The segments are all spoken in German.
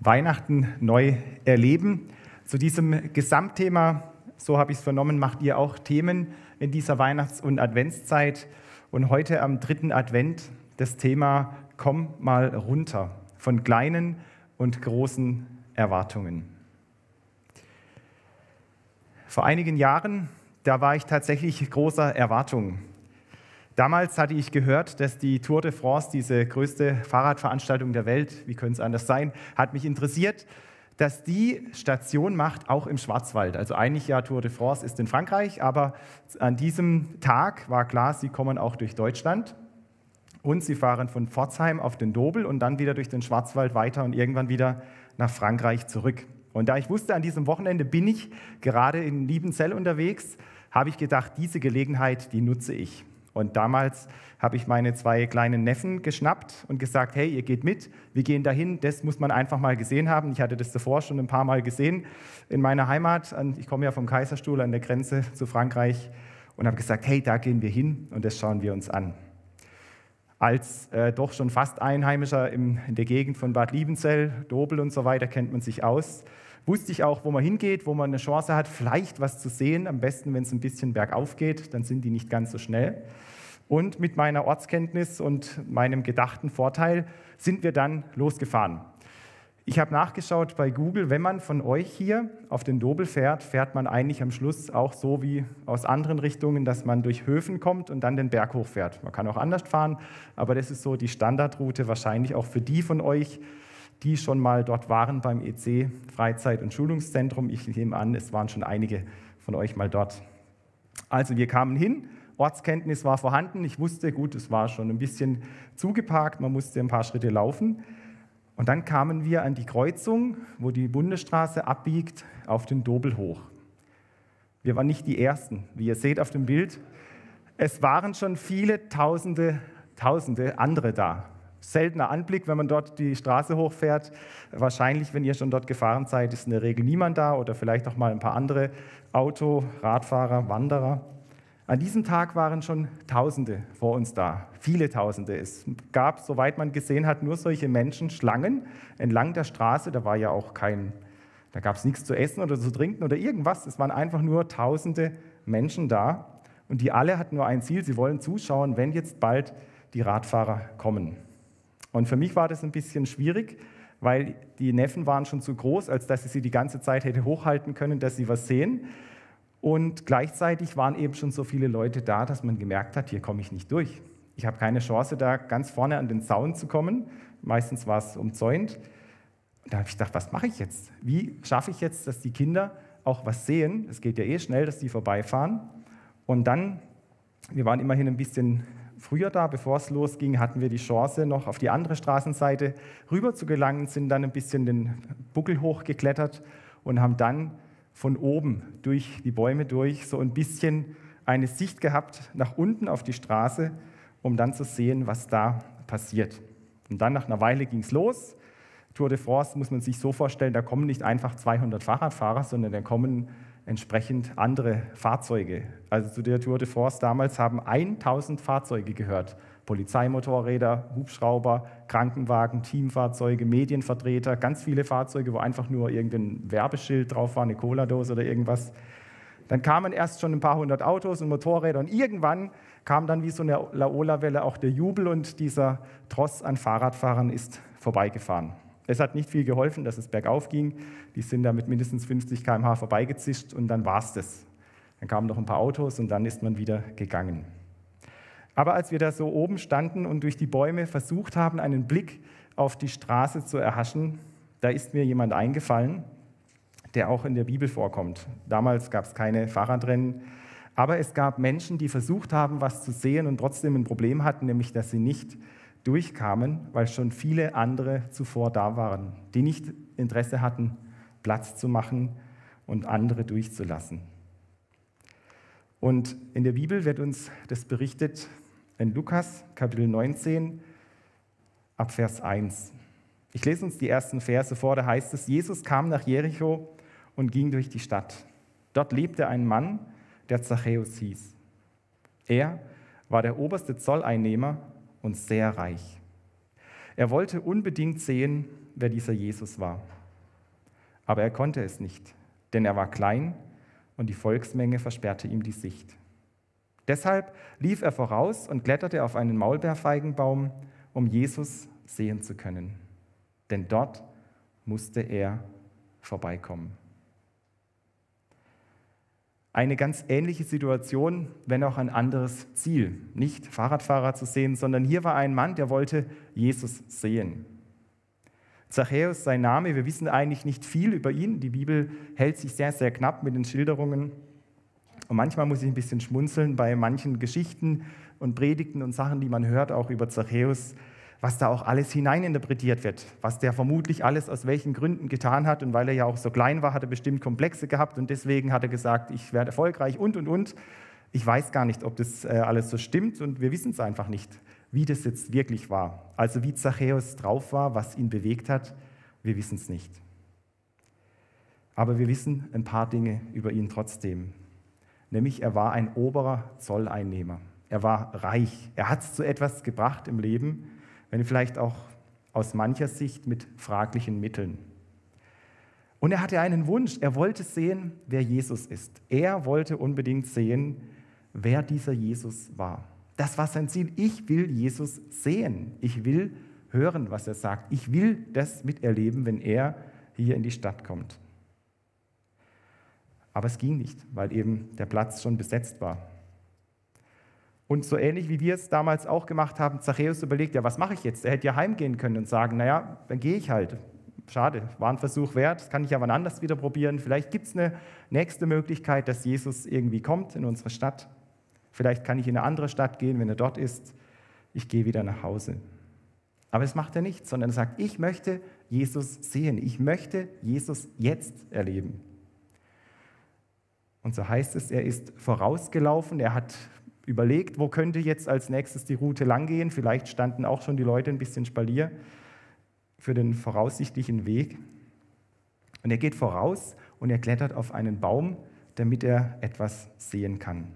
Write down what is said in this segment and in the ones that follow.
Weihnachten neu erleben. Zu diesem Gesamtthema, so habe ich es vernommen, macht ihr auch Themen in dieser Weihnachts- und Adventszeit. Und heute am dritten Advent das Thema Komm mal runter von kleinen und großen Erwartungen. Vor einigen Jahren, da war ich tatsächlich großer Erwartungen. Damals hatte ich gehört, dass die Tour de France, diese größte Fahrradveranstaltung der Welt, wie könnte es anders sein, hat mich interessiert, dass die Station macht, auch im Schwarzwald. Also eigentlich ja Tour de France ist in Frankreich, aber an diesem Tag war klar, sie kommen auch durch Deutschland und sie fahren von Pforzheim auf den Dobel und dann wieder durch den Schwarzwald weiter und irgendwann wieder nach Frankreich zurück. Und da ich wusste, an diesem Wochenende bin ich gerade in Liebenzell unterwegs, habe ich gedacht, diese Gelegenheit, die nutze ich. Und damals habe ich meine zwei kleinen Neffen geschnappt und gesagt, hey, ihr geht mit, wir gehen dahin, das muss man einfach mal gesehen haben. Ich hatte das davor schon ein paar Mal gesehen in meiner Heimat. Ich komme ja vom Kaiserstuhl an der Grenze zu Frankreich und habe gesagt, hey, da gehen wir hin und das schauen wir uns an. Als äh, doch schon fast Einheimischer im, in der Gegend von Bad Liebenzell, Dobel und so weiter kennt man sich aus wusste ich auch, wo man hingeht, wo man eine Chance hat, vielleicht was zu sehen. Am besten, wenn es ein bisschen bergauf geht, dann sind die nicht ganz so schnell. Und mit meiner Ortskenntnis und meinem gedachten Vorteil sind wir dann losgefahren. Ich habe nachgeschaut bei Google, wenn man von euch hier auf den Dobel fährt, fährt man eigentlich am Schluss auch so wie aus anderen Richtungen, dass man durch Höfen kommt und dann den Berg hochfährt. Man kann auch anders fahren, aber das ist so die Standardroute wahrscheinlich auch für die von euch, die schon mal dort waren beim EC Freizeit- und Schulungszentrum. Ich nehme an, es waren schon einige von euch mal dort. Also wir kamen hin, Ortskenntnis war vorhanden. Ich wusste, gut, es war schon ein bisschen zugeparkt, man musste ein paar Schritte laufen. Und dann kamen wir an die Kreuzung, wo die Bundesstraße abbiegt, auf den Dobel hoch. Wir waren nicht die Ersten, wie ihr seht auf dem Bild. Es waren schon viele Tausende, Tausende andere da seltener Anblick, wenn man dort die Straße hochfährt. Wahrscheinlich, wenn ihr schon dort gefahren seid, ist in der Regel niemand da oder vielleicht auch mal ein paar andere Auto, Radfahrer, Wanderer. An diesem Tag waren schon Tausende vor uns da, viele Tausende. Es gab, soweit man gesehen hat, nur solche Menschenschlangen entlang der Straße. Da war ja auch kein, da gab es nichts zu essen oder zu trinken oder irgendwas. Es waren einfach nur Tausende Menschen da und die alle hatten nur ein Ziel: Sie wollen zuschauen, wenn jetzt bald die Radfahrer kommen. Und für mich war das ein bisschen schwierig, weil die Neffen waren schon zu groß, als dass ich sie die ganze Zeit hätte hochhalten können, dass sie was sehen. Und gleichzeitig waren eben schon so viele Leute da, dass man gemerkt hat, hier komme ich nicht durch. Ich habe keine Chance, da ganz vorne an den Zaun zu kommen. Meistens war es umzäunt. Und da habe ich gedacht, was mache ich jetzt? Wie schaffe ich jetzt, dass die Kinder auch was sehen? Es geht ja eh schnell, dass die vorbeifahren. Und dann, wir waren immerhin ein bisschen früher da, bevor es losging, hatten wir die Chance, noch auf die andere Straßenseite rüber zu gelangen, sind dann ein bisschen den Buckel hochgeklettert und haben dann von oben durch die Bäume durch so ein bisschen eine Sicht gehabt nach unten auf die Straße, um dann zu sehen, was da passiert. Und dann nach einer Weile ging es los. Tour de France muss man sich so vorstellen, da kommen nicht einfach 200 Fahrradfahrer, sondern da kommen entsprechend andere Fahrzeuge. Also zu der Tour de France damals haben 1000 Fahrzeuge gehört. Polizeimotorräder, Hubschrauber, Krankenwagen, Teamfahrzeuge, Medienvertreter, ganz viele Fahrzeuge, wo einfach nur irgendein Werbeschild drauf war, eine Cola-Dose oder irgendwas. Dann kamen erst schon ein paar hundert Autos und Motorräder und irgendwann kam dann wie so eine Laola-Welle auch der Jubel und dieser Tross an Fahrradfahrern ist vorbeigefahren. Es hat nicht viel geholfen, dass es bergauf ging. Die sind da mit mindestens 50 km/h vorbeigezischt und dann war es das. Dann kamen noch ein paar Autos und dann ist man wieder gegangen. Aber als wir da so oben standen und durch die Bäume versucht haben, einen Blick auf die Straße zu erhaschen, da ist mir jemand eingefallen, der auch in der Bibel vorkommt. Damals gab es keine Fahrradrennen, aber es gab Menschen, die versucht haben, was zu sehen und trotzdem ein Problem hatten, nämlich dass sie nicht durchkamen, weil schon viele andere zuvor da waren, die nicht Interesse hatten, Platz zu machen und andere durchzulassen. Und in der Bibel wird uns das berichtet in Lukas Kapitel 19 ab Vers 1. Ich lese uns die ersten Verse vor, da heißt es, Jesus kam nach Jericho und ging durch die Stadt. Dort lebte ein Mann, der Zachäus hieß. Er war der oberste Zolleinnehmer und sehr reich. Er wollte unbedingt sehen, wer dieser Jesus war. Aber er konnte es nicht, denn er war klein und die Volksmenge versperrte ihm die Sicht. Deshalb lief er voraus und kletterte auf einen Maulbeerfeigenbaum, um Jesus sehen zu können. Denn dort musste er vorbeikommen. Eine ganz ähnliche Situation, wenn auch ein anderes Ziel. Nicht Fahrradfahrer zu sehen, sondern hier war ein Mann, der wollte Jesus sehen. Zachäus, sein Name, wir wissen eigentlich nicht viel über ihn. Die Bibel hält sich sehr, sehr knapp mit den Schilderungen. Und manchmal muss ich ein bisschen schmunzeln bei manchen Geschichten und Predigten und Sachen, die man hört, auch über Zachäus, was da auch alles hineininterpretiert wird, was der vermutlich alles aus welchen Gründen getan hat. Und weil er ja auch so klein war, hat er bestimmt Komplexe gehabt und deswegen hat er gesagt, ich werde erfolgreich und, und, und. Ich weiß gar nicht, ob das äh, alles so stimmt und wir wissen es einfach nicht wie das jetzt wirklich war. Also wie Zachäus drauf war, was ihn bewegt hat, wir wissen es nicht. Aber wir wissen ein paar Dinge über ihn trotzdem. Nämlich er war ein oberer Zolleinnehmer. Er war reich. Er hat es zu etwas gebracht im Leben, wenn vielleicht auch aus mancher Sicht mit fraglichen Mitteln. Und er hatte einen Wunsch. Er wollte sehen, wer Jesus ist. Er wollte unbedingt sehen, wer dieser Jesus war. Das war sein Ziel. Ich will Jesus sehen. Ich will hören, was er sagt. Ich will das miterleben, wenn er hier in die Stadt kommt. Aber es ging nicht, weil eben der Platz schon besetzt war. Und so ähnlich wie wir es damals auch gemacht haben, Zachäus überlegt, ja, was mache ich jetzt? Er hätte ja heimgehen können und sagen, naja, dann gehe ich halt. Schade, war ein Versuch wert, das kann ich wann anders wieder probieren. Vielleicht gibt es eine nächste Möglichkeit, dass Jesus irgendwie kommt in unsere Stadt. Vielleicht kann ich in eine andere Stadt gehen, wenn er dort ist. Ich gehe wieder nach Hause. Aber es macht er nicht, sondern er sagt, ich möchte Jesus sehen. Ich möchte Jesus jetzt erleben. Und so heißt es, er ist vorausgelaufen, er hat überlegt, wo könnte jetzt als nächstes die Route langgehen. Vielleicht standen auch schon die Leute ein bisschen Spalier für den voraussichtlichen Weg. Und er geht voraus und er klettert auf einen Baum, damit er etwas sehen kann.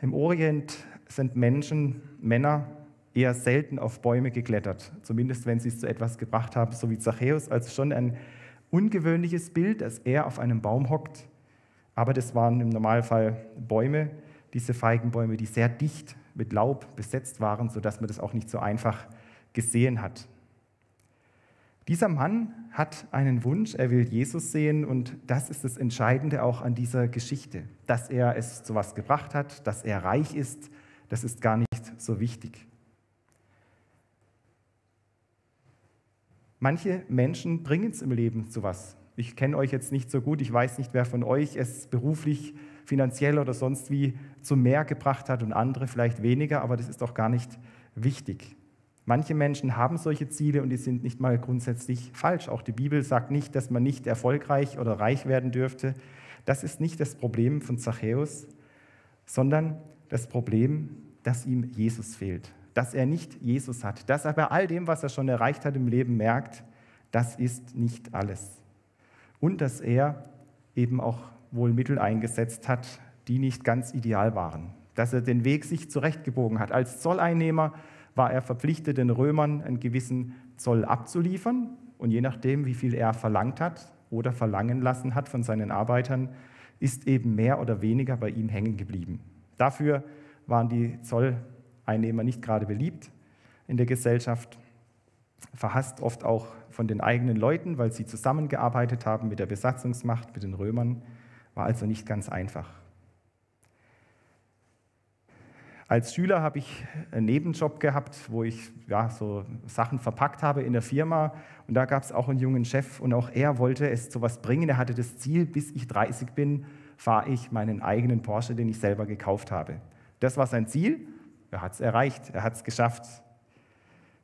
Im Orient sind Menschen, Männer, eher selten auf Bäume geklettert, zumindest wenn sie es zu etwas gebracht haben, so wie Zachäus. Also schon ein ungewöhnliches Bild, dass er auf einem Baum hockt. Aber das waren im Normalfall Bäume, diese Feigenbäume, die sehr dicht mit Laub besetzt waren, sodass man das auch nicht so einfach gesehen hat. Dieser Mann hat einen Wunsch, er will Jesus sehen und das ist das Entscheidende auch an dieser Geschichte. Dass er es zu was gebracht hat, dass er reich ist, das ist gar nicht so wichtig. Manche Menschen bringen es im Leben zu was. Ich kenne euch jetzt nicht so gut, ich weiß nicht, wer von euch es beruflich, finanziell oder sonst wie zu mehr gebracht hat und andere vielleicht weniger, aber das ist doch gar nicht wichtig. Manche Menschen haben solche Ziele und die sind nicht mal grundsätzlich falsch. Auch die Bibel sagt nicht, dass man nicht erfolgreich oder reich werden dürfte. Das ist nicht das Problem von Zachäus, sondern das Problem, dass ihm Jesus fehlt, dass er nicht Jesus hat, dass er bei all dem, was er schon erreicht hat im Leben, merkt, das ist nicht alles. Und dass er eben auch wohl Mittel eingesetzt hat, die nicht ganz ideal waren. Dass er den Weg sich zurechtgebogen hat. Als Zolleinnehmer war er verpflichtet, den Römern einen gewissen Zoll abzuliefern. Und je nachdem, wie viel er verlangt hat oder verlangen lassen hat von seinen Arbeitern, ist eben mehr oder weniger bei ihm hängen geblieben. Dafür waren die Zolleinnehmer nicht gerade beliebt in der Gesellschaft, verhasst oft auch von den eigenen Leuten, weil sie zusammengearbeitet haben mit der Besatzungsmacht, mit den Römern, war also nicht ganz einfach. Als Schüler habe ich einen Nebenjob gehabt, wo ich ja, so Sachen verpackt habe in der Firma. Und da gab es auch einen jungen Chef und auch er wollte es zu was bringen. Er hatte das Ziel, bis ich 30 bin, fahre ich meinen eigenen Porsche, den ich selber gekauft habe. Das war sein Ziel. Er hat es erreicht, er hat es geschafft.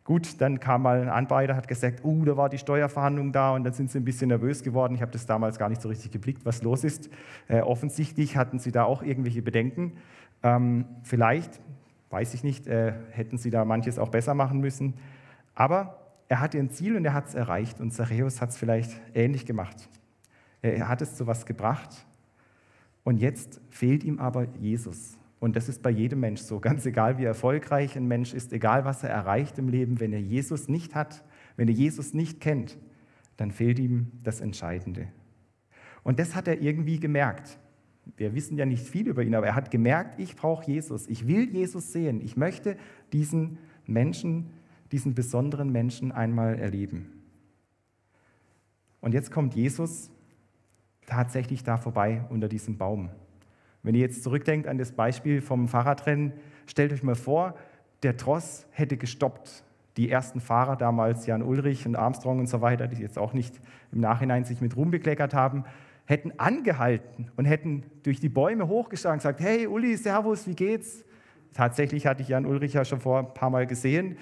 Gut, dann kam mal ein Anbieter, hat gesagt, uh, da war die Steuerverhandlung da und dann sind sie ein bisschen nervös geworden. Ich habe das damals gar nicht so richtig geblickt, was los ist. Äh, offensichtlich hatten sie da auch irgendwelche Bedenken. Ähm, vielleicht, weiß ich nicht, äh, hätten sie da manches auch besser machen müssen. Aber er hatte ein Ziel und er hat es erreicht. Und Zachäus hat es vielleicht ähnlich gemacht. Er hat es zu was gebracht. Und jetzt fehlt ihm aber Jesus. Und das ist bei jedem Mensch so, ganz egal wie erfolgreich ein Mensch ist, egal was er erreicht im Leben, wenn er Jesus nicht hat, wenn er Jesus nicht kennt, dann fehlt ihm das Entscheidende. Und das hat er irgendwie gemerkt. Wir wissen ja nicht viel über ihn, aber er hat gemerkt, ich brauche Jesus, ich will Jesus sehen, ich möchte diesen Menschen, diesen besonderen Menschen einmal erleben. Und jetzt kommt Jesus tatsächlich da vorbei unter diesem Baum. Wenn ihr jetzt zurückdenkt an das Beispiel vom Fahrradrennen, stellt euch mal vor, der Tross hätte gestoppt. Die ersten Fahrer damals, Jan Ulrich und Armstrong und so weiter, die jetzt auch nicht im Nachhinein sich mit Ruhm bekleckert haben, hätten angehalten und hätten durch die Bäume hochgeschaut und gesagt, hey Uli, Servus, wie geht's? Tatsächlich hatte ich Jan Ulrich ja schon vor ein paar Mal gesehen.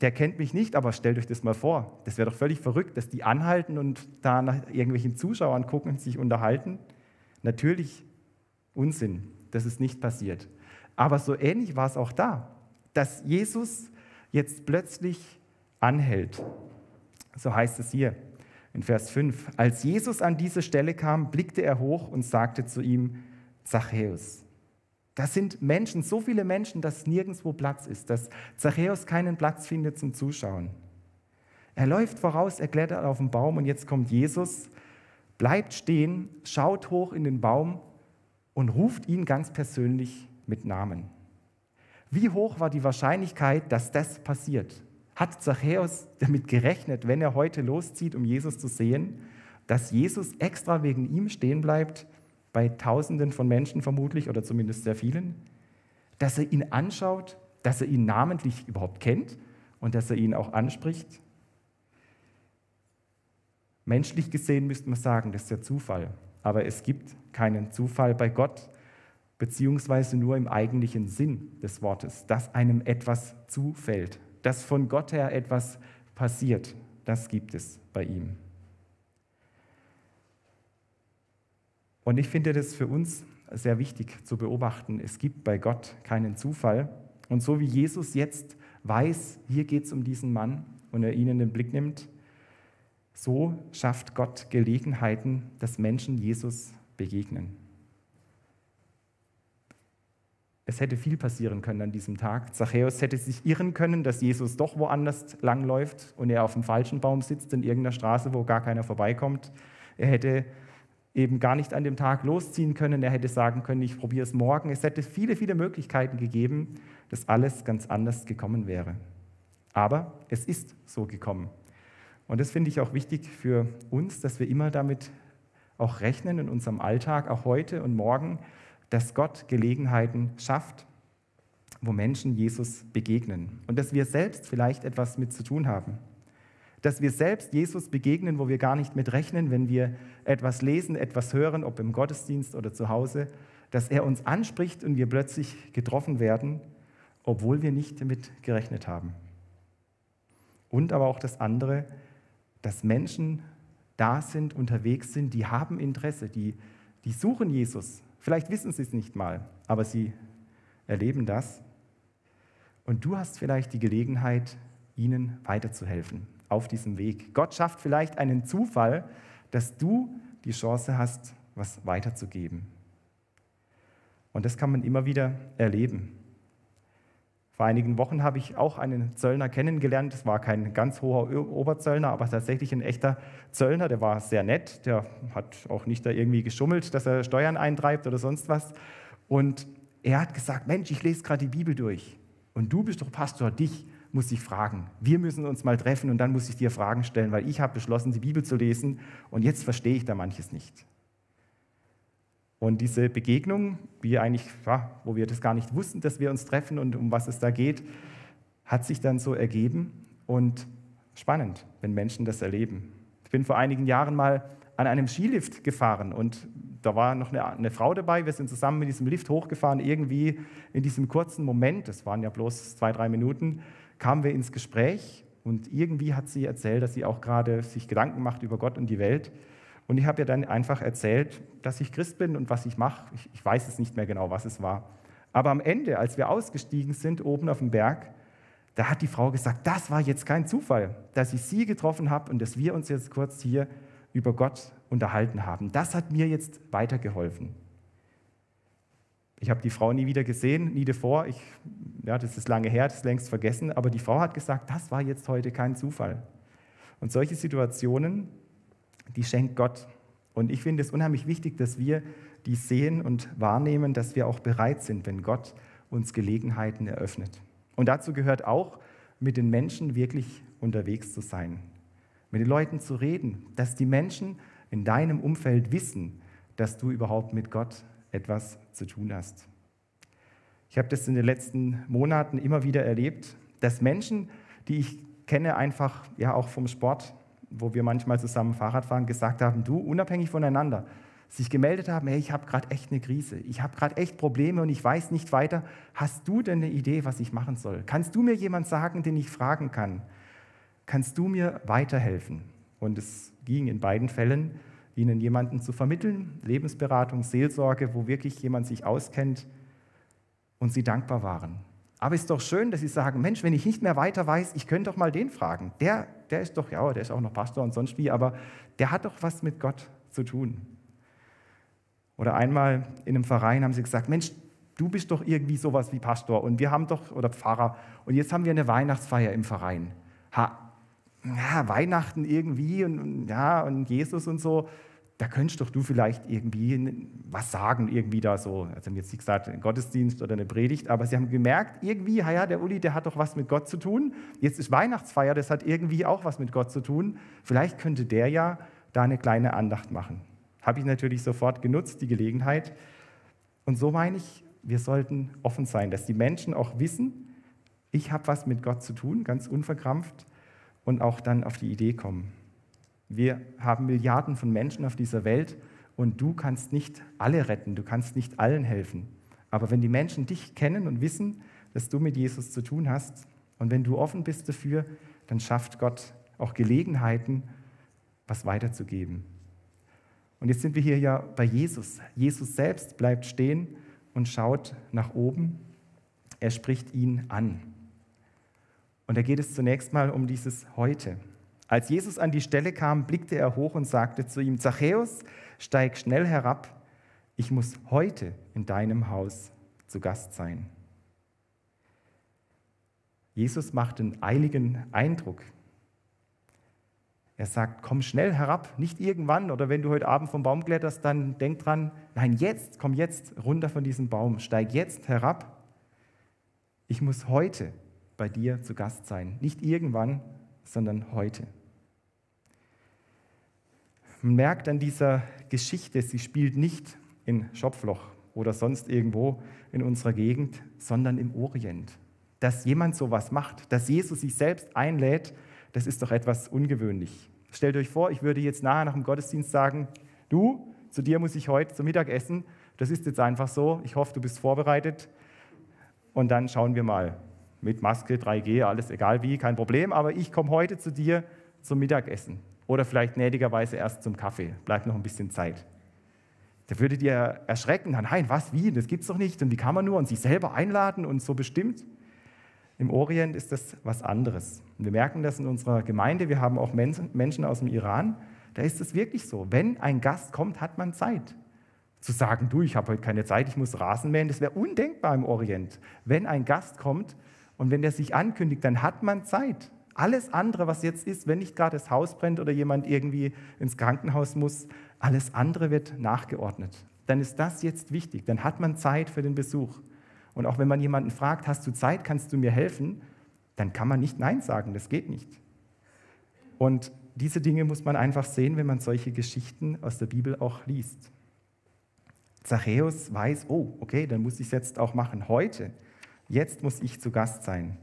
Der kennt mich nicht, aber stellt euch das mal vor. Das wäre doch völlig verrückt, dass die anhalten und da nach irgendwelchen Zuschauern gucken und sich unterhalten. Natürlich Unsinn, das ist nicht passiert. Aber so ähnlich war es auch da, dass Jesus jetzt plötzlich anhält. So heißt es hier in Vers 5. Als Jesus an diese Stelle kam, blickte er hoch und sagte zu ihm, Zachäus. Das sind Menschen, so viele Menschen, dass nirgendwo Platz ist, dass Zachäus keinen Platz findet zum Zuschauen. Er läuft voraus, er klettert auf den Baum und jetzt kommt Jesus, bleibt stehen, schaut hoch in den Baum und ruft ihn ganz persönlich mit Namen. Wie hoch war die Wahrscheinlichkeit, dass das passiert? Hat Zachäus damit gerechnet, wenn er heute loszieht, um Jesus zu sehen, dass Jesus extra wegen ihm stehen bleibt, bei Tausenden von Menschen vermutlich oder zumindest sehr vielen? Dass er ihn anschaut, dass er ihn namentlich überhaupt kennt und dass er ihn auch anspricht? Menschlich gesehen müsste man sagen, das ist der Zufall. Aber es gibt keinen Zufall bei Gott, beziehungsweise nur im eigentlichen Sinn des Wortes, dass einem etwas zufällt, dass von Gott her etwas passiert. Das gibt es bei ihm. Und ich finde das für uns sehr wichtig zu beobachten. Es gibt bei Gott keinen Zufall. Und so wie Jesus jetzt weiß, hier geht es um diesen Mann und er ihn in den Blick nimmt, so schafft Gott Gelegenheiten, dass Menschen Jesus begegnen. Es hätte viel passieren können an diesem Tag. Zachäus hätte sich irren können, dass Jesus doch woanders langläuft und er auf dem falschen Baum sitzt in irgendeiner Straße, wo gar keiner vorbeikommt. Er hätte eben gar nicht an dem Tag losziehen können. Er hätte sagen können, ich probiere es morgen. Es hätte viele, viele Möglichkeiten gegeben, dass alles ganz anders gekommen wäre. Aber es ist so gekommen. Und das finde ich auch wichtig für uns, dass wir immer damit auch rechnen in unserem Alltag, auch heute und morgen, dass Gott Gelegenheiten schafft, wo Menschen Jesus begegnen und dass wir selbst vielleicht etwas mit zu tun haben. Dass wir selbst Jesus begegnen, wo wir gar nicht mit rechnen, wenn wir etwas lesen, etwas hören, ob im Gottesdienst oder zu Hause, dass er uns anspricht und wir plötzlich getroffen werden, obwohl wir nicht damit gerechnet haben. Und aber auch das andere, dass Menschen da sind, unterwegs sind, die haben Interesse, die, die suchen Jesus. Vielleicht wissen sie es nicht mal, aber sie erleben das. Und du hast vielleicht die Gelegenheit, ihnen weiterzuhelfen auf diesem Weg. Gott schafft vielleicht einen Zufall, dass du die Chance hast, was weiterzugeben. Und das kann man immer wieder erleben. Vor einigen Wochen habe ich auch einen Zöllner kennengelernt. Das war kein ganz hoher Oberzöllner, aber tatsächlich ein echter Zöllner. Der war sehr nett. Der hat auch nicht da irgendwie geschummelt, dass er Steuern eintreibt oder sonst was. Und er hat gesagt: Mensch, ich lese gerade die Bibel durch. Und du bist doch Pastor, dich muss ich fragen. Wir müssen uns mal treffen und dann muss ich dir Fragen stellen, weil ich habe beschlossen, die Bibel zu lesen und jetzt verstehe ich da manches nicht. Und diese Begegnung, wie eigentlich, ja, wo wir das gar nicht wussten, dass wir uns treffen und um was es da geht, hat sich dann so ergeben und spannend, wenn Menschen das erleben. Ich bin vor einigen Jahren mal an einem Skilift gefahren und da war noch eine, eine, Frau dabei. Wir sind zusammen mit diesem Lift hochgefahren. Irgendwie in diesem kurzen Moment, das waren ja bloß zwei, drei Minuten, kamen wir ins Gespräch und irgendwie hat sie erzählt, dass sie auch gerade sich Gedanken macht über Gott und die Welt. Und ich habe ihr dann einfach erzählt, dass ich Christ bin und was ich mache. Ich, ich weiß es nicht mehr genau, was es war. Aber am Ende, als wir ausgestiegen sind, oben auf dem Berg, da hat die Frau gesagt, das war jetzt kein Zufall, dass ich sie getroffen habe und dass wir uns jetzt kurz hier über Gott unterhalten haben. Das hat mir jetzt weitergeholfen. Ich habe die Frau nie wieder gesehen, nie davor. Ich, ja, das ist lange her, das ist längst vergessen. Aber die Frau hat gesagt, das war jetzt heute kein Zufall. Und solche Situationen, die schenkt Gott. Und ich finde es unheimlich wichtig, dass wir die sehen und wahrnehmen, dass wir auch bereit sind, wenn Gott uns Gelegenheiten eröffnet. Und dazu gehört auch, mit den Menschen wirklich unterwegs zu sein, mit den Leuten zu reden, dass die Menschen in deinem Umfeld wissen, dass du überhaupt mit Gott etwas zu tun hast. Ich habe das in den letzten Monaten immer wieder erlebt, dass Menschen, die ich kenne, einfach ja auch vom Sport, wo wir manchmal zusammen Fahrrad fahren, gesagt haben, du unabhängig voneinander, sich gemeldet haben, hey, ich habe gerade echt eine Krise, ich habe gerade echt Probleme und ich weiß nicht weiter. Hast du denn eine Idee, was ich machen soll? Kannst du mir jemand sagen, den ich fragen kann? Kannst du mir weiterhelfen? Und es ging in beiden Fällen ihnen jemanden zu vermitteln, Lebensberatung, Seelsorge, wo wirklich jemand sich auskennt und sie dankbar waren. Aber es ist doch schön, dass sie sagen, Mensch, wenn ich nicht mehr weiter weiß, ich könnte doch mal den fragen. Der, der ist doch, ja, der ist auch noch Pastor und sonst wie, aber der hat doch was mit Gott zu tun. Oder einmal in einem Verein haben sie gesagt, Mensch, du bist doch irgendwie sowas wie Pastor und wir haben doch, oder Pfarrer, und jetzt haben wir eine Weihnachtsfeier im Verein. Ha, ja, Weihnachten irgendwie und, ja, und Jesus und so, da könntest doch du vielleicht irgendwie was sagen, irgendwie da so. Also haben jetzt nicht gesagt, ein Gottesdienst oder eine Predigt, aber sie haben gemerkt, irgendwie, ja, der Uli, der hat doch was mit Gott zu tun. Jetzt ist Weihnachtsfeier, das hat irgendwie auch was mit Gott zu tun. Vielleicht könnte der ja da eine kleine Andacht machen. Habe ich natürlich sofort genutzt, die Gelegenheit. Und so meine ich, wir sollten offen sein, dass die Menschen auch wissen, ich habe was mit Gott zu tun, ganz unverkrampft und auch dann auf die Idee kommen. Wir haben Milliarden von Menschen auf dieser Welt und du kannst nicht alle retten, du kannst nicht allen helfen. Aber wenn die Menschen dich kennen und wissen, dass du mit Jesus zu tun hast und wenn du offen bist dafür, dann schafft Gott auch Gelegenheiten, was weiterzugeben. Und jetzt sind wir hier ja bei Jesus. Jesus selbst bleibt stehen und schaut nach oben. Er spricht ihn an. Und da geht es zunächst mal um dieses Heute. Als Jesus an die Stelle kam, blickte er hoch und sagte zu ihm, Zachäus, steig schnell herab, ich muss heute in deinem Haus zu Gast sein. Jesus macht einen eiligen Eindruck. Er sagt, komm schnell herab, nicht irgendwann oder wenn du heute Abend vom Baum kletterst, dann denk dran, nein, jetzt, komm jetzt runter von diesem Baum, steig jetzt herab. Ich muss heute bei dir zu Gast sein. Nicht irgendwann, sondern heute. Man merkt an dieser Geschichte, sie spielt nicht in Schopfloch oder sonst irgendwo in unserer Gegend, sondern im Orient. Dass jemand sowas macht, dass Jesus sich selbst einlädt, das ist doch etwas ungewöhnlich. Stellt euch vor, ich würde jetzt nachher nach dem Gottesdienst sagen, du, zu dir muss ich heute zum Mittagessen. Das ist jetzt einfach so. Ich hoffe, du bist vorbereitet. Und dann schauen wir mal mit Maske, 3G, alles egal wie, kein Problem, aber ich komme heute zu dir zum Mittagessen. Oder vielleicht gnädigerweise erst zum Kaffee, bleibt noch ein bisschen Zeit. Da würdet ihr erschrecken, nein, was, wie, das gibt es doch nicht. Und wie kann man nur? Und sich selber einladen und so bestimmt. Im Orient ist das was anderes. Wir merken das in unserer Gemeinde, wir haben auch Menschen aus dem Iran, da ist es wirklich so, wenn ein Gast kommt, hat man Zeit. Zu sagen, du, ich habe heute keine Zeit, ich muss Rasen mähen, das wäre undenkbar im Orient. Wenn ein Gast kommt, und wenn der sich ankündigt, dann hat man Zeit. Alles andere, was jetzt ist, wenn nicht gerade das Haus brennt oder jemand irgendwie ins Krankenhaus muss, alles andere wird nachgeordnet. Dann ist das jetzt wichtig. Dann hat man Zeit für den Besuch. Und auch wenn man jemanden fragt, hast du Zeit, kannst du mir helfen, dann kann man nicht Nein sagen. Das geht nicht. Und diese Dinge muss man einfach sehen, wenn man solche Geschichten aus der Bibel auch liest. Zachäus weiß, oh, okay, dann muss ich es jetzt auch machen. Heute Jetzt muss ich zu Gast sein.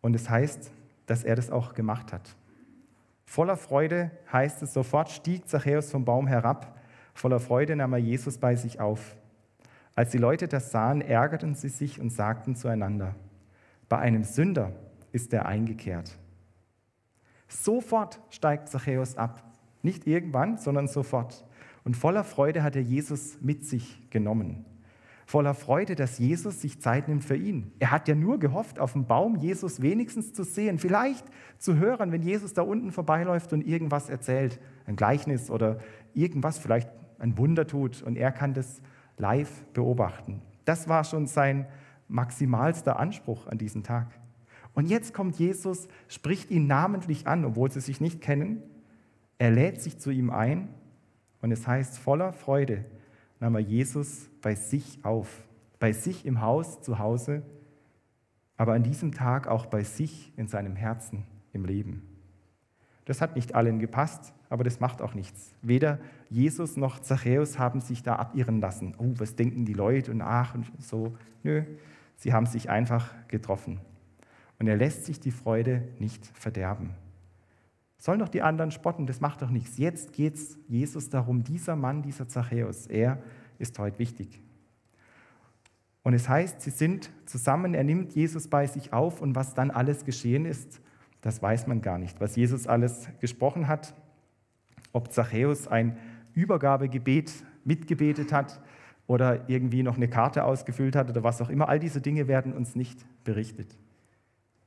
Und es heißt, dass er das auch gemacht hat. Voller Freude heißt es, sofort stieg Zachäus vom Baum herab. Voller Freude nahm er Jesus bei sich auf. Als die Leute das sahen, ärgerten sie sich und sagten zueinander, bei einem Sünder ist er eingekehrt. Sofort steigt Zachäus ab. Nicht irgendwann, sondern sofort. Und voller Freude hat er Jesus mit sich genommen. Voller Freude, dass Jesus sich Zeit nimmt für ihn. Er hat ja nur gehofft, auf dem Baum Jesus wenigstens zu sehen, vielleicht zu hören, wenn Jesus da unten vorbeiläuft und irgendwas erzählt, ein Gleichnis oder irgendwas, vielleicht ein Wunder tut und er kann das live beobachten. Das war schon sein maximalster Anspruch an diesen Tag. Und jetzt kommt Jesus, spricht ihn namentlich an, obwohl sie sich nicht kennen. Er lädt sich zu ihm ein und es heißt, voller Freude nahm er Jesus bei sich auf, bei sich im Haus zu Hause, aber an diesem Tag auch bei sich in seinem Herzen im Leben. Das hat nicht allen gepasst, aber das macht auch nichts. Weder Jesus noch Zachäus haben sich da abirren lassen. Oh, was denken die Leute und ach und so. Nö, sie haben sich einfach getroffen. Und er lässt sich die Freude nicht verderben. Sollen doch die anderen spotten, das macht doch nichts. Jetzt geht es Jesus darum, dieser Mann, dieser Zachäus, er ist heute wichtig. Und es heißt, sie sind zusammen, er nimmt Jesus bei sich auf und was dann alles geschehen ist, das weiß man gar nicht. Was Jesus alles gesprochen hat, ob Zachäus ein Übergabegebet mitgebetet hat oder irgendwie noch eine Karte ausgefüllt hat oder was auch immer, all diese Dinge werden uns nicht berichtet.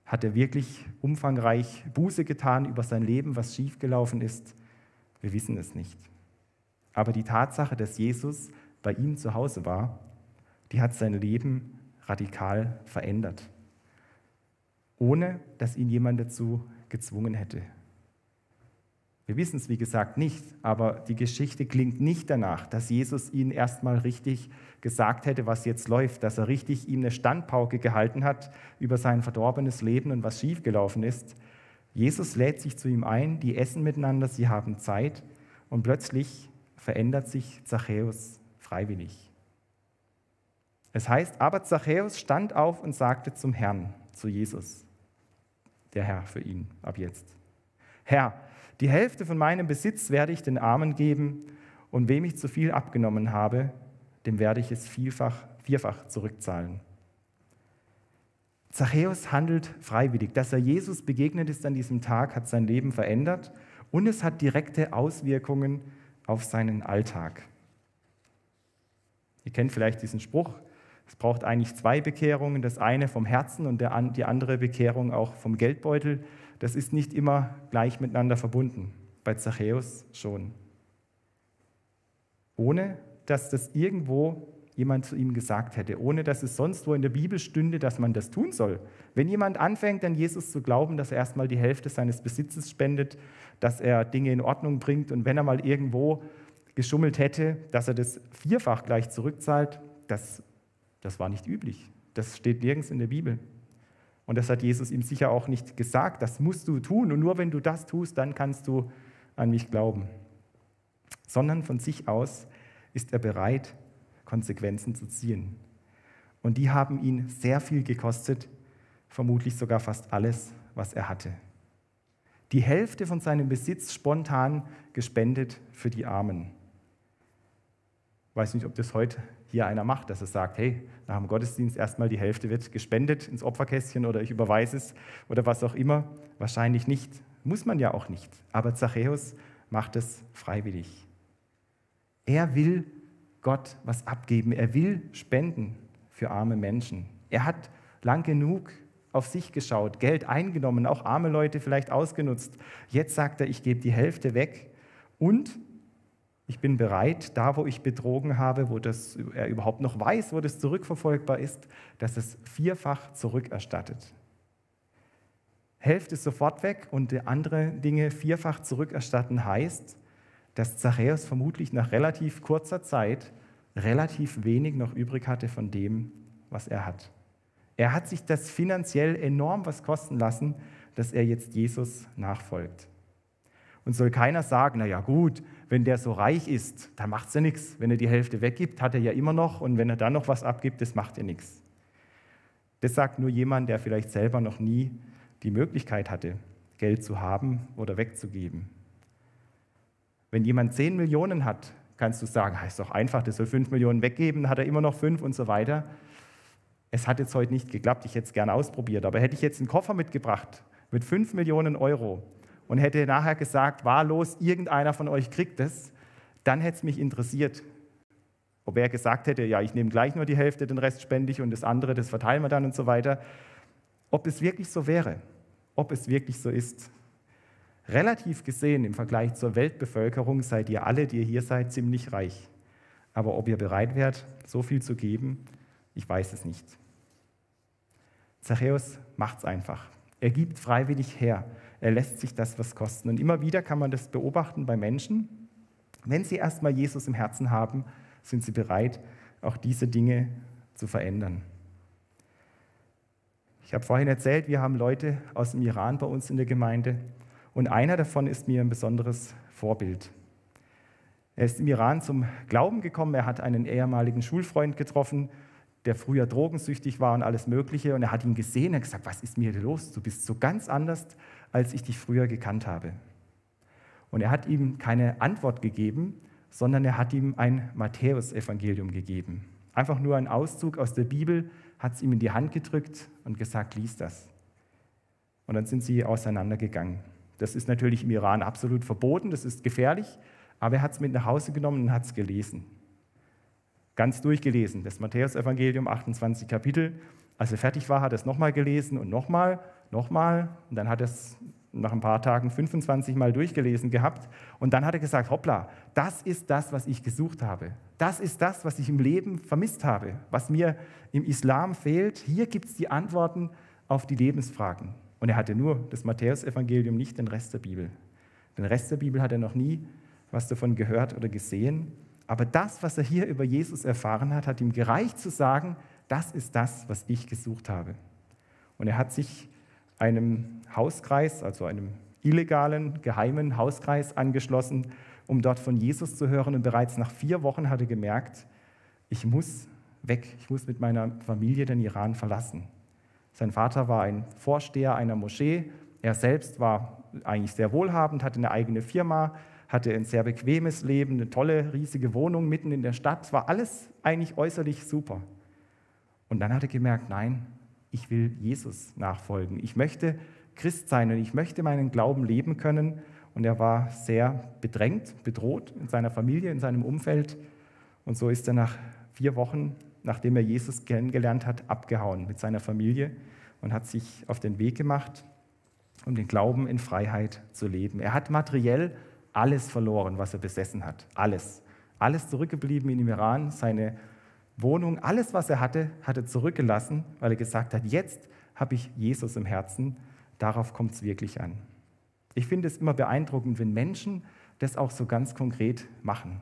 Hat er wirklich umfangreich Buße getan über sein Leben, was schiefgelaufen ist? Wir wissen es nicht. Aber die Tatsache, dass Jesus bei ihm zu Hause war, die hat sein Leben radikal verändert ohne dass ihn jemand dazu gezwungen hätte. Wir wissen es, wie gesagt, nicht, aber die Geschichte klingt nicht danach, dass Jesus ihn erstmal richtig gesagt hätte, was jetzt läuft, dass er richtig ihm eine Standpauke gehalten hat über sein verdorbenes Leben und was schiefgelaufen ist. Jesus lädt sich zu ihm ein, die essen miteinander, sie haben Zeit und plötzlich verändert sich Zachäus freiwillig. Es heißt, aber Zachäus stand auf und sagte zum Herrn, zu Jesus, der Herr für ihn ab jetzt. Herr, die Hälfte von meinem Besitz werde ich den Armen geben, und wem ich zu viel abgenommen habe, dem werde ich es vielfach, vierfach zurückzahlen. Zachäus handelt freiwillig. Dass er Jesus begegnet ist an diesem Tag, hat sein Leben verändert und es hat direkte Auswirkungen auf seinen Alltag. Ihr kennt vielleicht diesen Spruch, es braucht eigentlich zwei Bekehrungen, das eine vom Herzen und die andere Bekehrung auch vom Geldbeutel. Das ist nicht immer gleich miteinander verbunden, bei Zachäus schon. Ohne dass das irgendwo jemand zu ihm gesagt hätte, ohne dass es sonst wo in der Bibel stünde, dass man das tun soll. Wenn jemand anfängt, an Jesus zu glauben, dass er erstmal die Hälfte seines Besitzes spendet, dass er Dinge in Ordnung bringt und wenn er mal irgendwo geschummelt hätte, dass er das vierfach gleich zurückzahlt, das das war nicht üblich. Das steht nirgends in der Bibel. Und das hat Jesus ihm sicher auch nicht gesagt. Das musst du tun. Und nur wenn du das tust, dann kannst du an mich glauben. Sondern von sich aus ist er bereit, Konsequenzen zu ziehen. Und die haben ihn sehr viel gekostet, vermutlich sogar fast alles, was er hatte. Die Hälfte von seinem Besitz spontan gespendet für die Armen. Ich weiß nicht, ob das heute hier einer macht, dass er sagt, hey, nach dem Gottesdienst erstmal die Hälfte wird gespendet ins Opferkästchen oder ich überweise es oder was auch immer. Wahrscheinlich nicht. Muss man ja auch nicht. Aber Zachäus macht es freiwillig. Er will Gott was abgeben. Er will spenden für arme Menschen. Er hat lang genug auf sich geschaut, Geld eingenommen, auch arme Leute vielleicht ausgenutzt. Jetzt sagt er, ich gebe die Hälfte weg und ich bin bereit, da wo ich betrogen habe, wo das, er überhaupt noch weiß, wo das zurückverfolgbar ist, dass es vierfach zurückerstattet. Hälfte sofort weg und andere Dinge vierfach zurückerstatten heißt, dass Zachäus vermutlich nach relativ kurzer Zeit relativ wenig noch übrig hatte von dem, was er hat. Er hat sich das finanziell enorm was kosten lassen, dass er jetzt Jesus nachfolgt. Und soll keiner sagen, na ja gut, wenn der so reich ist, dann macht es ja nichts. Wenn er die Hälfte weggibt, hat er ja immer noch. Und wenn er dann noch was abgibt, das macht ja nichts. Das sagt nur jemand, der vielleicht selber noch nie die Möglichkeit hatte, Geld zu haben oder wegzugeben. Wenn jemand 10 Millionen hat, kannst du sagen, ist doch einfach, der soll 5 Millionen weggeben, hat er immer noch 5 und so weiter. Es hat jetzt heute nicht geklappt, ich hätte es gerne ausprobiert, aber hätte ich jetzt einen Koffer mitgebracht mit 5 Millionen Euro und hätte nachher gesagt, wahllos, irgendeiner von euch kriegt es, dann hätte es mich interessiert. Ob er gesagt hätte, ja, ich nehme gleich nur die Hälfte, den Rest spende ich und das andere, das verteilen wir dann und so weiter. Ob es wirklich so wäre, ob es wirklich so ist. Relativ gesehen im Vergleich zur Weltbevölkerung seid ihr alle, die ihr hier seid, ziemlich reich. Aber ob ihr bereit wärt, so viel zu geben, ich weiß es nicht. Zachäus macht es einfach. Er gibt freiwillig her. Er lässt sich das was kosten. Und immer wieder kann man das beobachten bei Menschen. Wenn sie erstmal Jesus im Herzen haben, sind sie bereit, auch diese Dinge zu verändern. Ich habe vorhin erzählt, wir haben Leute aus dem Iran bei uns in der Gemeinde und einer davon ist mir ein besonderes Vorbild. Er ist im Iran zum Glauben gekommen, er hat einen ehemaligen Schulfreund getroffen, der früher drogensüchtig war und alles Mögliche und er hat ihn gesehen und gesagt, was ist mir los? Du bist so ganz anders, als ich dich früher gekannt habe. Und er hat ihm keine Antwort gegeben, sondern er hat ihm ein Matthäusevangelium gegeben. Einfach nur ein Auszug aus der Bibel, hat es ihm in die Hand gedrückt und gesagt, lies das. Und dann sind sie auseinandergegangen. Das ist natürlich im Iran absolut verboten, das ist gefährlich, aber er hat es mit nach Hause genommen und hat es gelesen. Ganz durchgelesen, das Matthäusevangelium, 28 Kapitel. Als er fertig war, hat er es nochmal gelesen und nochmal, nochmal. Und dann hat er es nach ein paar Tagen 25 Mal durchgelesen gehabt. Und dann hat er gesagt, hoppla, das ist das, was ich gesucht habe. Das ist das, was ich im Leben vermisst habe, was mir im Islam fehlt. Hier gibt es die Antworten auf die Lebensfragen. Und er hatte nur das Matthäusevangelium, nicht den Rest der Bibel. Den Rest der Bibel hat er noch nie was davon gehört oder gesehen. Aber das, was er hier über Jesus erfahren hat, hat ihm gereicht zu sagen, das ist das, was ich gesucht habe. Und er hat sich einem Hauskreis, also einem illegalen, geheimen Hauskreis angeschlossen, um dort von Jesus zu hören. Und bereits nach vier Wochen hatte er gemerkt, ich muss weg, ich muss mit meiner Familie den Iran verlassen. Sein Vater war ein Vorsteher einer Moschee. Er selbst war eigentlich sehr wohlhabend, hatte eine eigene Firma, hatte ein sehr bequemes Leben, eine tolle, riesige Wohnung mitten in der Stadt. Es war alles eigentlich äußerlich super. Und dann hat er gemerkt, nein, ich will Jesus nachfolgen. Ich möchte Christ sein und ich möchte meinen Glauben leben können. Und er war sehr bedrängt, bedroht in seiner Familie, in seinem Umfeld. Und so ist er nach vier Wochen nachdem er Jesus kennengelernt hat, abgehauen mit seiner Familie und hat sich auf den Weg gemacht, um den Glauben in Freiheit zu leben. Er hat materiell alles verloren, was er besessen hat. Alles. Alles zurückgeblieben in dem Iran, seine Wohnung, alles, was er hatte, hat er zurückgelassen, weil er gesagt hat, jetzt habe ich Jesus im Herzen, darauf kommt es wirklich an. Ich finde es immer beeindruckend, wenn Menschen das auch so ganz konkret machen.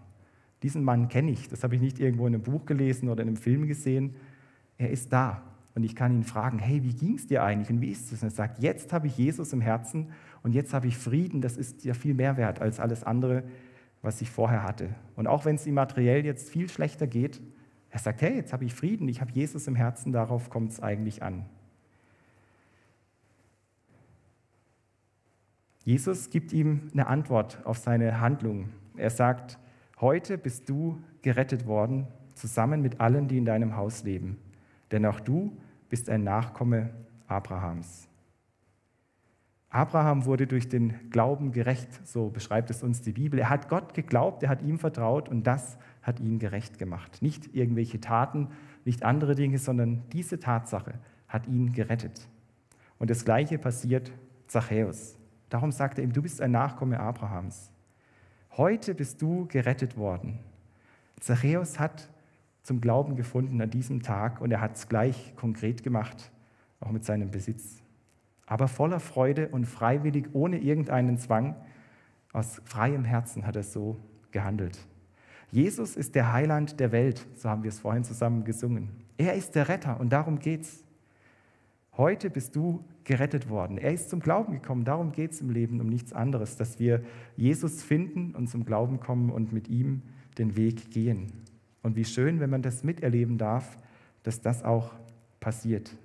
Diesen Mann kenne ich, das habe ich nicht irgendwo in einem Buch gelesen oder in einem Film gesehen. Er ist da und ich kann ihn fragen, hey, wie ging es dir eigentlich und wie ist es? Und er sagt, jetzt habe ich Jesus im Herzen und jetzt habe ich Frieden, das ist ja viel mehr wert als alles andere, was ich vorher hatte. Und auch wenn es ihm materiell jetzt viel schlechter geht, er sagt, hey, jetzt habe ich Frieden, ich habe Jesus im Herzen, darauf kommt es eigentlich an. Jesus gibt ihm eine Antwort auf seine Handlung. Er sagt, Heute bist du gerettet worden, zusammen mit allen, die in deinem Haus leben. Denn auch du bist ein Nachkomme Abrahams. Abraham wurde durch den Glauben gerecht, so beschreibt es uns die Bibel. Er hat Gott geglaubt, er hat ihm vertraut und das hat ihn gerecht gemacht. Nicht irgendwelche Taten, nicht andere Dinge, sondern diese Tatsache hat ihn gerettet. Und das Gleiche passiert Zachäus. Darum sagt er ihm, du bist ein Nachkomme Abrahams. Heute bist du gerettet worden. Zachäus hat zum Glauben gefunden an diesem Tag und er hat es gleich konkret gemacht, auch mit seinem Besitz. Aber voller Freude und freiwillig, ohne irgendeinen Zwang, aus freiem Herzen hat er so gehandelt. Jesus ist der Heiland der Welt, so haben wir es vorhin zusammen gesungen. Er ist der Retter und darum geht's. Heute bist du gerettet worden. Er ist zum Glauben gekommen. Darum geht es im Leben, um nichts anderes, dass wir Jesus finden und zum Glauben kommen und mit ihm den Weg gehen. Und wie schön, wenn man das miterleben darf, dass das auch passiert.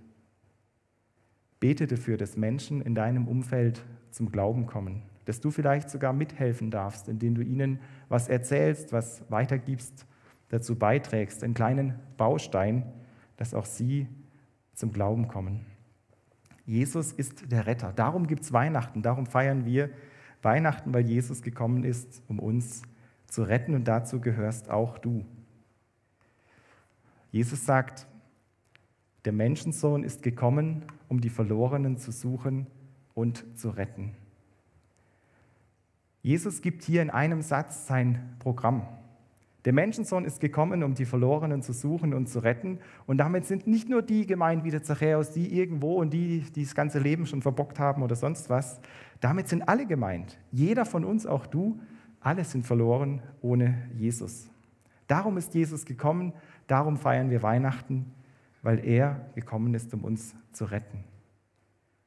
Bete dafür, dass Menschen in deinem Umfeld zum Glauben kommen, dass du vielleicht sogar mithelfen darfst, indem du ihnen was erzählst, was weitergibst, dazu beiträgst, einen kleinen Baustein, dass auch sie zum Glauben kommen. Jesus ist der Retter. Darum gibt es Weihnachten. Darum feiern wir Weihnachten, weil Jesus gekommen ist, um uns zu retten. Und dazu gehörst auch du. Jesus sagt, der Menschensohn ist gekommen, um die Verlorenen zu suchen und zu retten. Jesus gibt hier in einem Satz sein Programm. Der Menschensohn ist gekommen, um die Verlorenen zu suchen und zu retten. Und damit sind nicht nur die gemeint wie der Zachäus, die irgendwo und die, die das ganze Leben schon verbockt haben oder sonst was. Damit sind alle gemeint. Jeder von uns, auch du, alle sind verloren ohne Jesus. Darum ist Jesus gekommen, darum feiern wir Weihnachten, weil er gekommen ist, um uns zu retten.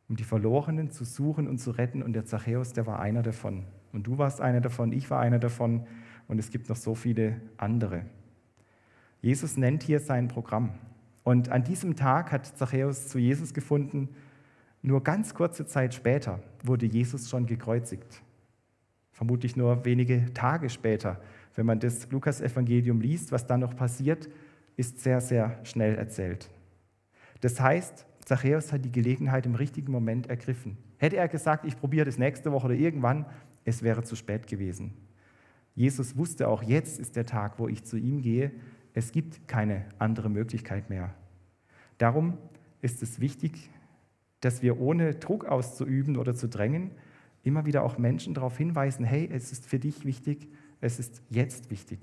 Um die Verlorenen zu suchen und zu retten. Und der Zachäus, der war einer davon. Und du warst einer davon, ich war einer davon und es gibt noch so viele andere. Jesus nennt hier sein Programm. Und an diesem Tag hat Zachäus zu Jesus gefunden. Nur ganz kurze Zeit später wurde Jesus schon gekreuzigt. Vermutlich nur wenige Tage später. Wenn man das Lukas-Evangelium liest, was dann noch passiert, ist sehr, sehr schnell erzählt. Das heißt, Zachäus hat die Gelegenheit im richtigen Moment ergriffen. Hätte er gesagt, ich probiere das nächste Woche oder irgendwann, es wäre zu spät gewesen. Jesus wusste auch, jetzt ist der Tag, wo ich zu ihm gehe. Es gibt keine andere Möglichkeit mehr. Darum ist es wichtig, dass wir ohne Druck auszuüben oder zu drängen, immer wieder auch Menschen darauf hinweisen, hey, es ist für dich wichtig, es ist jetzt wichtig.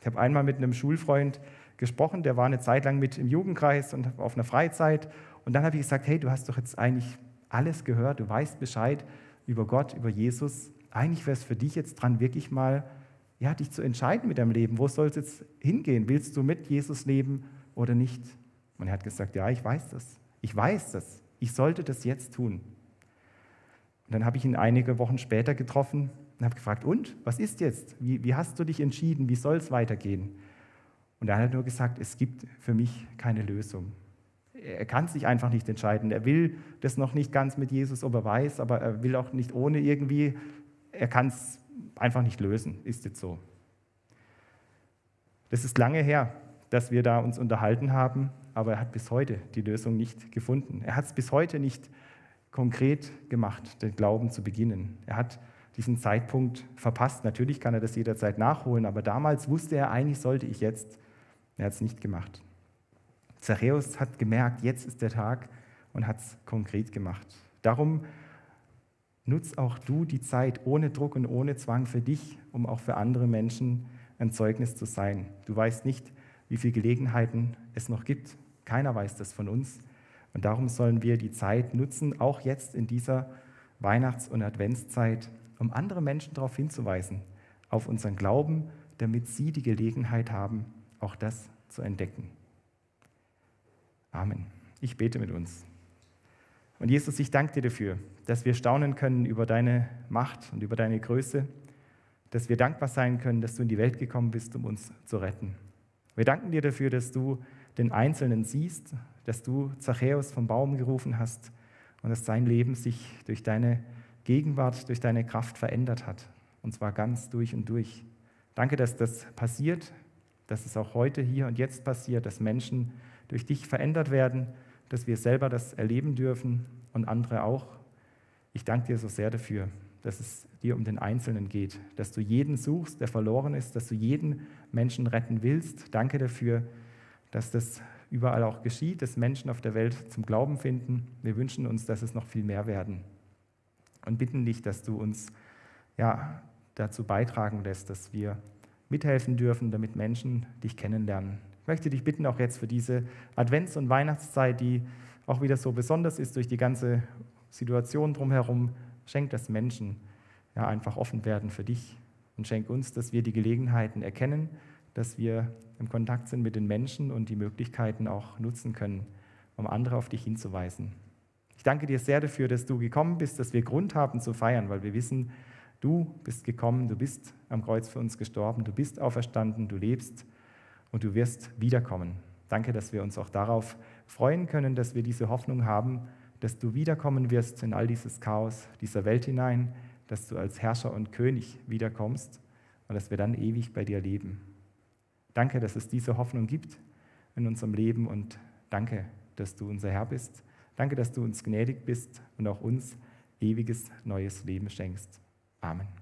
Ich habe einmal mit einem Schulfreund gesprochen, der war eine Zeit lang mit im Jugendkreis und auf einer Freizeit. Und dann habe ich gesagt, hey, du hast doch jetzt eigentlich alles gehört, du weißt Bescheid über Gott, über Jesus eigentlich wäre es für dich jetzt dran, wirklich mal ja, dich zu entscheiden mit deinem Leben. Wo soll es jetzt hingehen? Willst du mit Jesus leben oder nicht? Und er hat gesagt, ja, ich weiß das. Ich weiß das. Ich sollte das jetzt tun. Und dann habe ich ihn einige Wochen später getroffen und habe gefragt, und, was ist jetzt? Wie, wie hast du dich entschieden? Wie soll es weitergehen? Und er hat nur gesagt, es gibt für mich keine Lösung. Er kann sich einfach nicht entscheiden. Er will das noch nicht ganz mit Jesus, ob er weiß, aber er will auch nicht ohne irgendwie er kann es einfach nicht lösen, ist jetzt so. Das ist lange her, dass wir da uns unterhalten haben, aber er hat bis heute die Lösung nicht gefunden. Er hat es bis heute nicht konkret gemacht, den Glauben zu beginnen. Er hat diesen Zeitpunkt verpasst. Natürlich kann er das jederzeit nachholen, aber damals wusste er, eigentlich sollte ich jetzt. Er hat es nicht gemacht. Zachäus hat gemerkt, jetzt ist der Tag und hat es konkret gemacht. Darum Nutz auch du die Zeit ohne Druck und ohne Zwang für dich, um auch für andere Menschen ein Zeugnis zu sein. Du weißt nicht, wie viele Gelegenheiten es noch gibt. Keiner weiß das von uns. Und darum sollen wir die Zeit nutzen, auch jetzt in dieser Weihnachts- und Adventszeit, um andere Menschen darauf hinzuweisen, auf unseren Glauben, damit sie die Gelegenheit haben, auch das zu entdecken. Amen. Ich bete mit uns. Und Jesus, ich danke dir dafür, dass wir staunen können über deine Macht und über deine Größe, dass wir dankbar sein können, dass du in die Welt gekommen bist, um uns zu retten. Wir danken dir dafür, dass du den Einzelnen siehst, dass du Zachäus vom Baum gerufen hast und dass sein Leben sich durch deine Gegenwart, durch deine Kraft verändert hat. Und zwar ganz durch und durch. Danke, dass das passiert, dass es auch heute, hier und jetzt passiert, dass Menschen durch dich verändert werden dass wir selber das erleben dürfen und andere auch. Ich danke dir so sehr dafür, dass es dir um den Einzelnen geht, dass du jeden suchst, der verloren ist, dass du jeden Menschen retten willst. Danke dafür, dass das überall auch geschieht, dass Menschen auf der Welt zum Glauben finden. Wir wünschen uns, dass es noch viel mehr werden und bitten dich, dass du uns ja, dazu beitragen lässt, dass wir mithelfen dürfen, damit Menschen dich kennenlernen, möchte dich bitten, auch jetzt für diese Advents- und Weihnachtszeit, die auch wieder so besonders ist durch die ganze Situation drumherum, schenk, dass Menschen ja, einfach offen werden für dich und schenk uns, dass wir die Gelegenheiten erkennen, dass wir im Kontakt sind mit den Menschen und die Möglichkeiten auch nutzen können, um andere auf dich hinzuweisen. Ich danke dir sehr dafür, dass du gekommen bist, dass wir Grund haben zu feiern, weil wir wissen, du bist gekommen, du bist am Kreuz für uns gestorben, du bist auferstanden, du lebst und du wirst wiederkommen. Danke, dass wir uns auch darauf freuen können, dass wir diese Hoffnung haben, dass du wiederkommen wirst in all dieses Chaos dieser Welt hinein, dass du als Herrscher und König wiederkommst und dass wir dann ewig bei dir leben. Danke, dass es diese Hoffnung gibt in unserem Leben und danke, dass du unser Herr bist. Danke, dass du uns gnädig bist und auch uns ewiges neues Leben schenkst. Amen.